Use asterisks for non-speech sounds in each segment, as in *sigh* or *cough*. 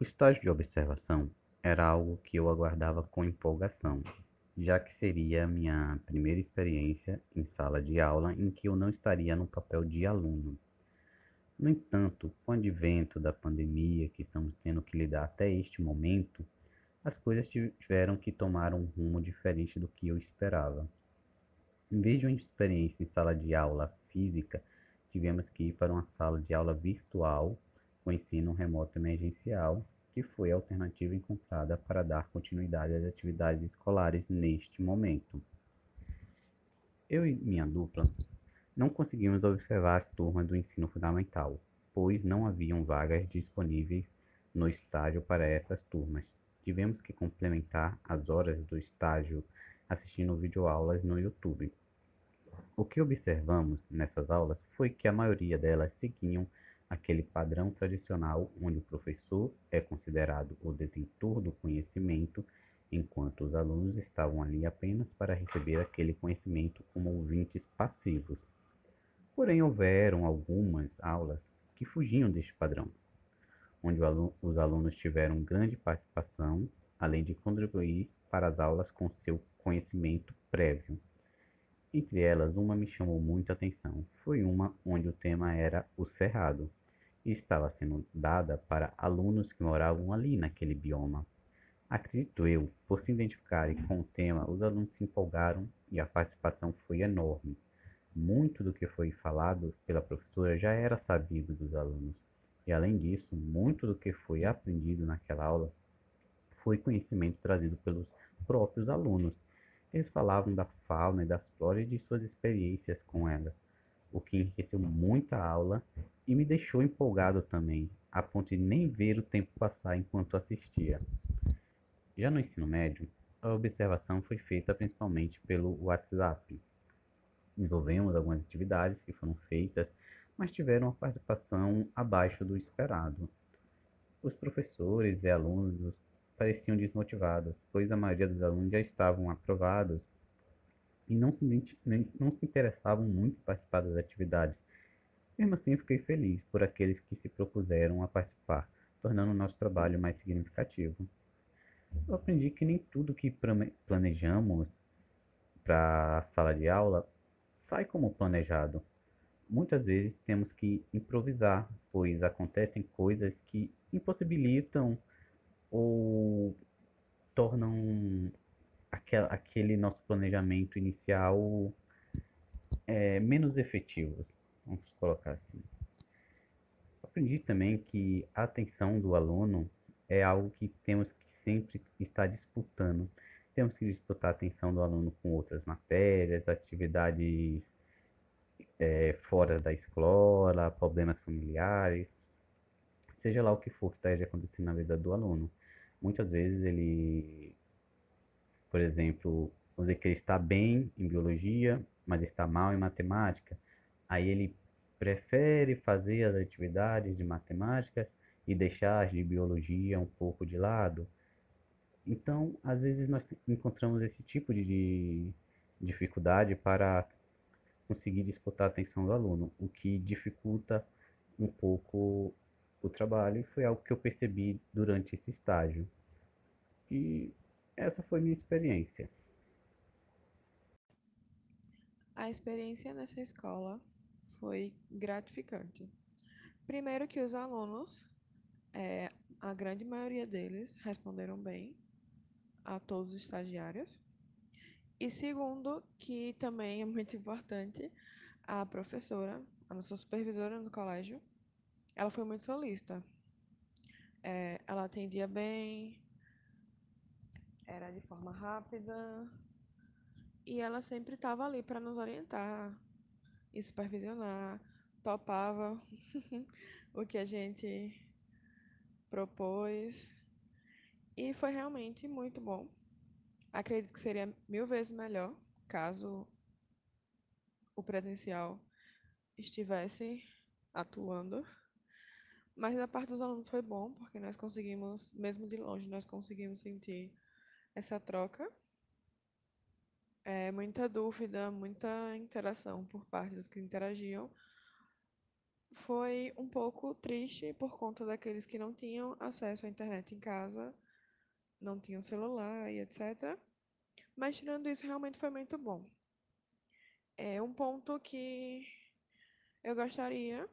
O estágio de observação era algo que eu aguardava com empolgação, já que seria a minha primeira experiência em sala de aula em que eu não estaria no papel de aluno. No entanto, com o advento da pandemia que estamos tendo que lidar até este momento, as coisas tiveram que tomar um rumo diferente do que eu esperava. Em vez de uma experiência em sala de aula física, tivemos que ir para uma sala de aula virtual com ensino remoto emergencial, que foi a alternativa encontrada para dar continuidade às atividades escolares neste momento. Eu e minha dupla não conseguimos observar as turmas do ensino fundamental, pois não haviam vagas disponíveis no estágio para essas turmas. Tivemos que complementar as horas do estágio assistindo videoaulas no YouTube. O que observamos nessas aulas foi que a maioria delas seguiam aquele padrão tradicional onde o professor é considerado o detentor do conhecimento, enquanto os alunos estavam ali apenas para receber aquele conhecimento como ouvintes passivos. Porém, houveram algumas aulas que fugiam deste padrão onde os alunos tiveram grande participação, além de contribuir para as aulas com seu conhecimento prévio. Entre elas, uma me chamou muita atenção. Foi uma onde o tema era o cerrado e estava sendo dada para alunos que moravam ali naquele bioma. Acredito eu, por se identificarem com o tema, os alunos se empolgaram e a participação foi enorme. Muito do que foi falado pela professora já era sabido dos alunos. E além disso, muito do que foi aprendido naquela aula foi conhecimento trazido pelos próprios alunos. Eles falavam da fauna e das flora e de suas experiências com elas, o que enriqueceu muito a aula e me deixou empolgado também, a ponto de nem ver o tempo passar enquanto assistia. Já no ensino médio, a observação foi feita principalmente pelo WhatsApp. Desenvolvemos algumas atividades que foram feitas mas tiveram uma participação abaixo do esperado. Os professores e alunos pareciam desmotivados, pois a maioria dos alunos já estavam aprovados e não se, não se interessavam muito em participar das atividades. Mesmo assim, fiquei feliz por aqueles que se propuseram a participar, tornando o nosso trabalho mais significativo. Eu aprendi que nem tudo que planejamos para a sala de aula sai como planejado muitas vezes temos que improvisar, pois acontecem coisas que impossibilitam ou tornam aquele nosso planejamento inicial é, menos efetivo, vamos colocar assim. Aprendi também que a atenção do aluno é algo que temos que sempre estar disputando. Temos que disputar a atenção do aluno com outras matérias, atividades é, fora da escola, problemas familiares, seja lá o que for que esteja acontecendo na vida do aluno. Muitas vezes ele, por exemplo, vamos dizer que ele está bem em biologia, mas está mal em matemática, aí ele prefere fazer as atividades de matemáticas e deixar as de biologia um pouco de lado. Então, às vezes nós encontramos esse tipo de dificuldade para conseguir disputar a atenção do aluno, o que dificulta um pouco o trabalho e foi algo que eu percebi durante esse estágio. E essa foi minha experiência. A experiência nessa escola foi gratificante. Primeiro que os alunos, é, a grande maioria deles responderam bem a todos os estagiários. E segundo, que também é muito importante, a professora, a nossa supervisora no colégio, ela foi muito solista. É, ela atendia bem, era de forma rápida, e ela sempre estava ali para nos orientar e supervisionar, topava *laughs* o que a gente propôs. E foi realmente muito bom. Acredito que seria mil vezes melhor caso o presencial estivesse atuando. Mas da parte dos alunos foi bom, porque nós conseguimos, mesmo de longe, nós conseguimos sentir essa troca. É, muita dúvida, muita interação por parte dos que interagiam. foi um pouco triste por conta daqueles que não tinham acesso à internet em casa, não tinham celular e etc. Mas tirando isso, realmente foi muito bom. É um ponto que eu gostaria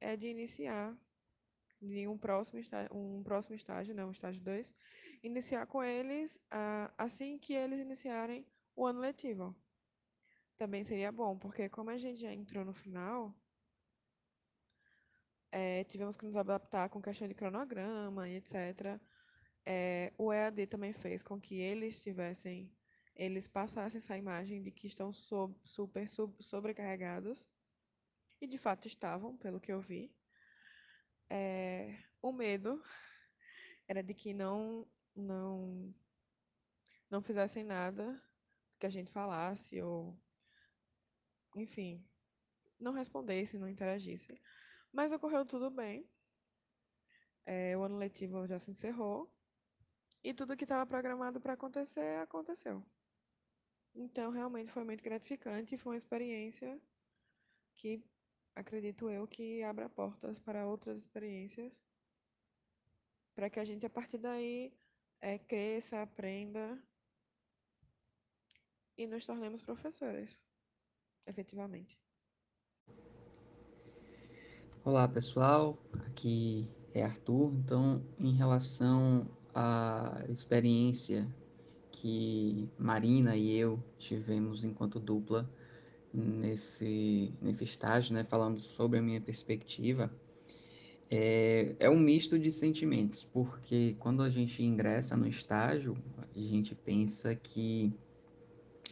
é de iniciar em um próximo estágio, um próximo estágio, um estágio 2, iniciar com eles ah, assim que eles iniciarem o ano letivo. Também seria bom, porque como a gente já entrou no final, é, tivemos que nos adaptar com questão de cronograma e etc. É, o EAD também fez com que eles tivessem, eles passassem essa imagem de que estão sob, super sub, sobrecarregados, e de fato estavam, pelo que eu vi. É, o medo *laughs* era de que não, não, não fizessem nada que a gente falasse ou, enfim, não respondessem, não interagissem. Mas ocorreu tudo bem. É, o ano letivo já se encerrou e tudo que estava programado para acontecer aconteceu. Então, realmente foi muito gratificante foi uma experiência que acredito eu que abra portas para outras experiências, para que a gente a partir daí é, cresça, aprenda e nos tornemos professores, efetivamente. Olá pessoal, aqui é Arthur. Então, em relação à experiência que Marina e eu tivemos enquanto dupla nesse, nesse estágio, né, falando sobre a minha perspectiva, é, é um misto de sentimentos, porque quando a gente ingressa no estágio, a gente pensa que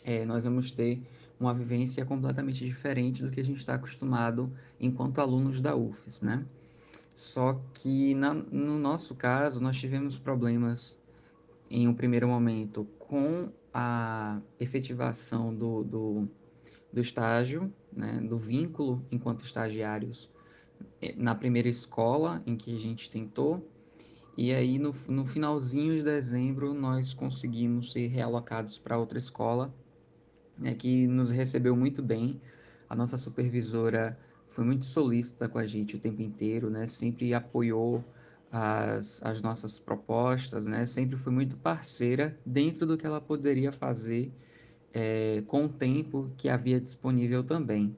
é, nós vamos ter uma vivência completamente diferente do que a gente está acostumado enquanto alunos da UFES, né? Só que na, no nosso caso, nós tivemos problemas em um primeiro momento com a efetivação do, do, do estágio, né, do vínculo enquanto estagiários eh, na primeira escola em que a gente tentou. E aí, no, no finalzinho de dezembro, nós conseguimos ser realocados para outra escola, né, que nos recebeu muito bem. A nossa supervisora foi muito solícita com a gente o tempo inteiro, né? Sempre apoiou as, as nossas propostas, né? Sempre foi muito parceira dentro do que ela poderia fazer é, com o tempo que havia disponível também.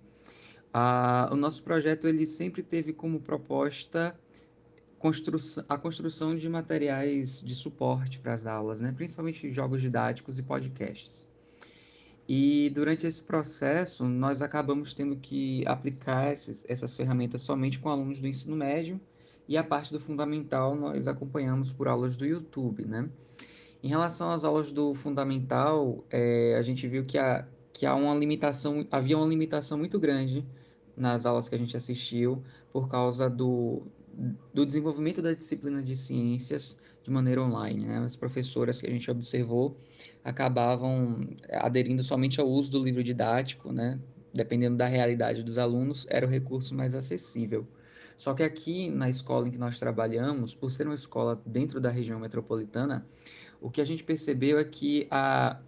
Ah, o nosso projeto ele sempre teve como proposta a construção de materiais de suporte para as aulas, né? principalmente jogos didáticos e podcasts. E durante esse processo, nós acabamos tendo que aplicar esses, essas ferramentas somente com alunos do ensino médio, e a parte do fundamental nós acompanhamos por aulas do YouTube, né? Em relação às aulas do fundamental, é, a gente viu que, há, que há uma limitação, havia uma limitação muito grande nas aulas que a gente assistiu por causa do, do desenvolvimento da disciplina de ciências de maneira online. Né? As professoras que a gente observou acabavam aderindo somente ao uso do livro didático, né? dependendo da realidade dos alunos, era o recurso mais acessível. Só que aqui na escola em que nós trabalhamos, por ser uma escola dentro da região metropolitana, o que a gente percebeu é que a,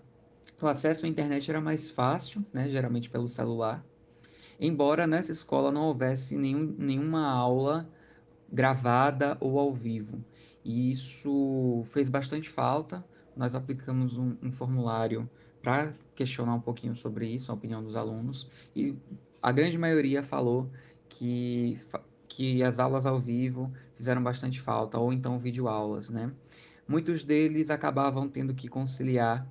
o acesso à internet era mais fácil, né, geralmente pelo celular, embora nessa escola não houvesse nenhum, nenhuma aula gravada ou ao vivo. E isso fez bastante falta. Nós aplicamos um, um formulário para questionar um pouquinho sobre isso, a opinião dos alunos, e a grande maioria falou que, que as aulas ao vivo fizeram bastante falta, ou então videoaulas, né? Muitos deles acabavam tendo que conciliar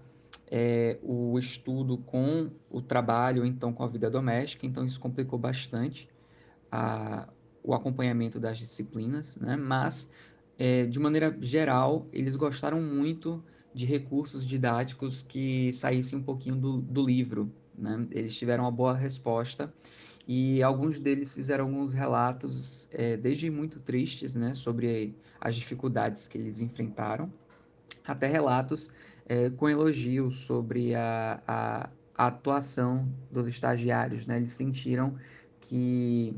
é, o estudo com o trabalho, ou então com a vida doméstica, então isso complicou bastante a, o acompanhamento das disciplinas, né? mas é, de maneira geral eles gostaram muito de recursos didáticos que saíssem um pouquinho do, do livro. Né? Eles tiveram uma boa resposta e alguns deles fizeram alguns relatos, é, desde muito tristes, né, sobre as dificuldades que eles enfrentaram, até relatos é, com elogios sobre a, a, a, atuação dos estagiários. Né? Eles sentiram que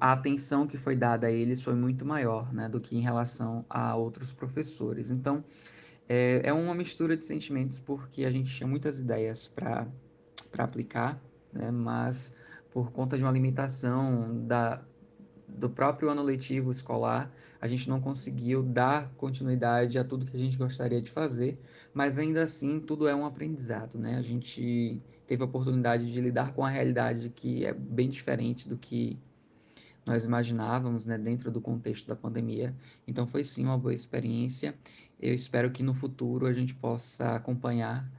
a atenção que foi dada a eles foi muito maior né, do que em relação a outros professores. Então, é, é uma mistura de sentimentos porque a gente tinha muitas ideias para aplicar, né, mas por conta de uma limitação da, do próprio ano letivo escolar, a gente não conseguiu dar continuidade a tudo que a gente gostaria de fazer, mas ainda assim tudo é um aprendizado, né? A gente teve a oportunidade de lidar com a realidade que é bem diferente do que nós imaginávamos, né, dentro do contexto da pandemia. Então foi sim uma boa experiência. Eu espero que no futuro a gente possa acompanhar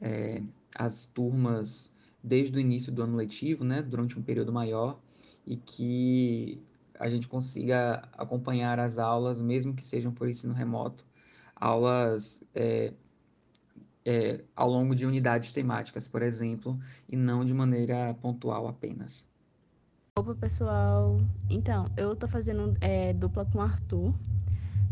é, as turmas desde o início do ano letivo, né, durante um período maior, e que a gente consiga acompanhar as aulas, mesmo que sejam por ensino remoto, aulas é, é, ao longo de unidades temáticas, por exemplo, e não de maneira pontual apenas. Opa, pessoal. Então, eu tô fazendo é, dupla com o Arthur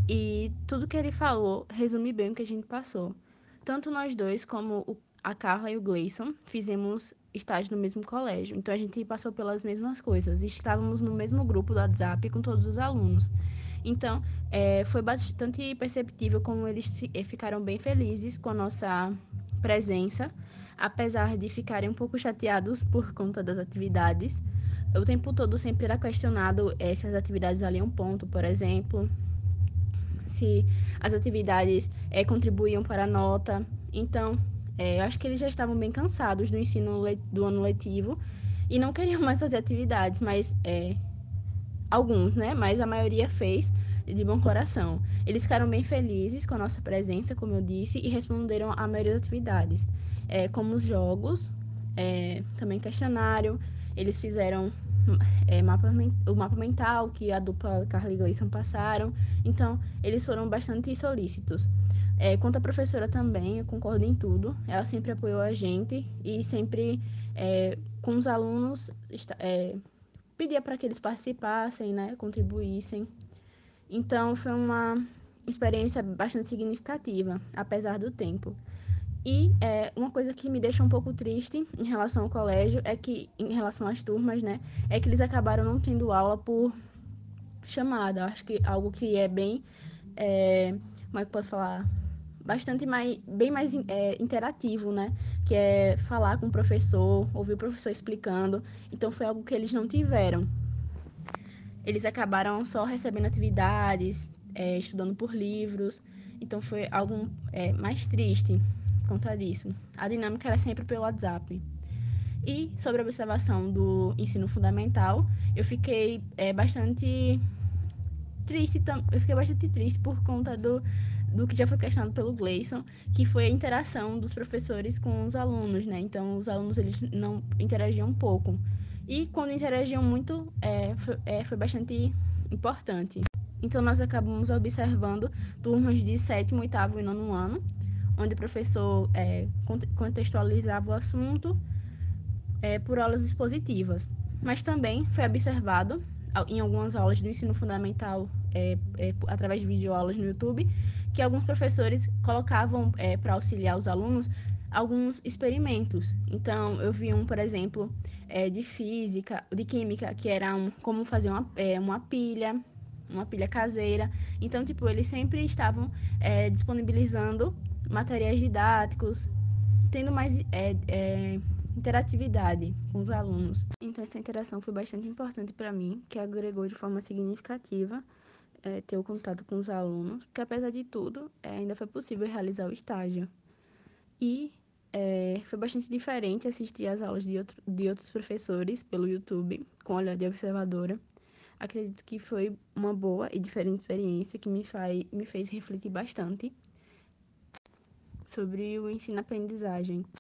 e tudo que ele falou resume bem o que a gente passou. Tanto nós dois, como o, a Carla e o Gleison, fizemos estágio no mesmo colégio. Então, a gente passou pelas mesmas coisas. Estávamos no mesmo grupo do WhatsApp com todos os alunos. Então, é, foi bastante perceptível como eles ficaram bem felizes com a nossa presença, apesar de ficarem um pouco chateados por conta das atividades o tempo todo sempre era questionado eh, se as atividades valiam ponto, por exemplo, se as atividades é, contribuíam para a nota. Então, é, eu acho que eles já estavam bem cansados do ensino do ano letivo e não queriam *laughs* mais fazer atividades, mas é, alguns, né? Mas a maioria fez de bom coração. Eles ficaram bem felizes com a nossa presença, como eu disse, e responderam a maioria das atividades, é, como os jogos, também questionário, eles fizeram é, mapa, o mapa mental que a dupla Carly e Gleison passaram. Então, eles foram bastante solícitos. É, quanto à professora também, eu concordo em tudo. Ela sempre apoiou a gente e sempre, é, com os alunos, é, pedia para que eles participassem, né, contribuíssem. Então, foi uma experiência bastante significativa, apesar do tempo. E é, uma coisa que me deixa um pouco triste em relação ao colégio é que, em relação às turmas, né, é que eles acabaram não tendo aula por chamada. Acho que algo que é bem, é, como é que eu posso falar? Bastante mais, bem mais é, interativo, né? Que é falar com o professor, ouvir o professor explicando. Então foi algo que eles não tiveram. Eles acabaram só recebendo atividades, é, estudando por livros. Então foi algo é, mais triste conta disso. A dinâmica era sempre pelo WhatsApp. E sobre a observação do ensino fundamental, eu fiquei é, bastante triste, eu fiquei bastante triste por conta do, do que já foi questionado pelo Gleison, que foi a interação dos professores com os alunos, né? Então, os alunos eles não interagiam pouco. E quando interagiam muito, é, foi, é, foi bastante importante. Então, nós acabamos observando turmas de sétimo, oitavo e nono ano, onde o professor é, contextualizava o assunto é, por aulas expositivas. Mas também foi observado em algumas aulas do ensino fundamental, é, é através de videoaulas no YouTube, que alguns professores colocavam é, para auxiliar os alunos alguns experimentos. Então, eu vi um, por exemplo, é, de física, de química, que era um, como fazer uma, uma pilha, uma pilha caseira. Então, tipo, eles sempre estavam é, disponibilizando materiais didáticos, tendo mais é, é, interatividade com os alunos. Então, essa interação foi bastante importante para mim, que agregou de forma significativa é, ter o contato com os alunos, porque apesar de tudo, é, ainda foi possível realizar o estágio. E é, foi bastante diferente assistir às aulas de, outro, de outros professores pelo YouTube, com olhar de observadora. Acredito que foi uma boa e diferente experiência que me, faz, me fez refletir bastante sobre o ensino-aprendizagem.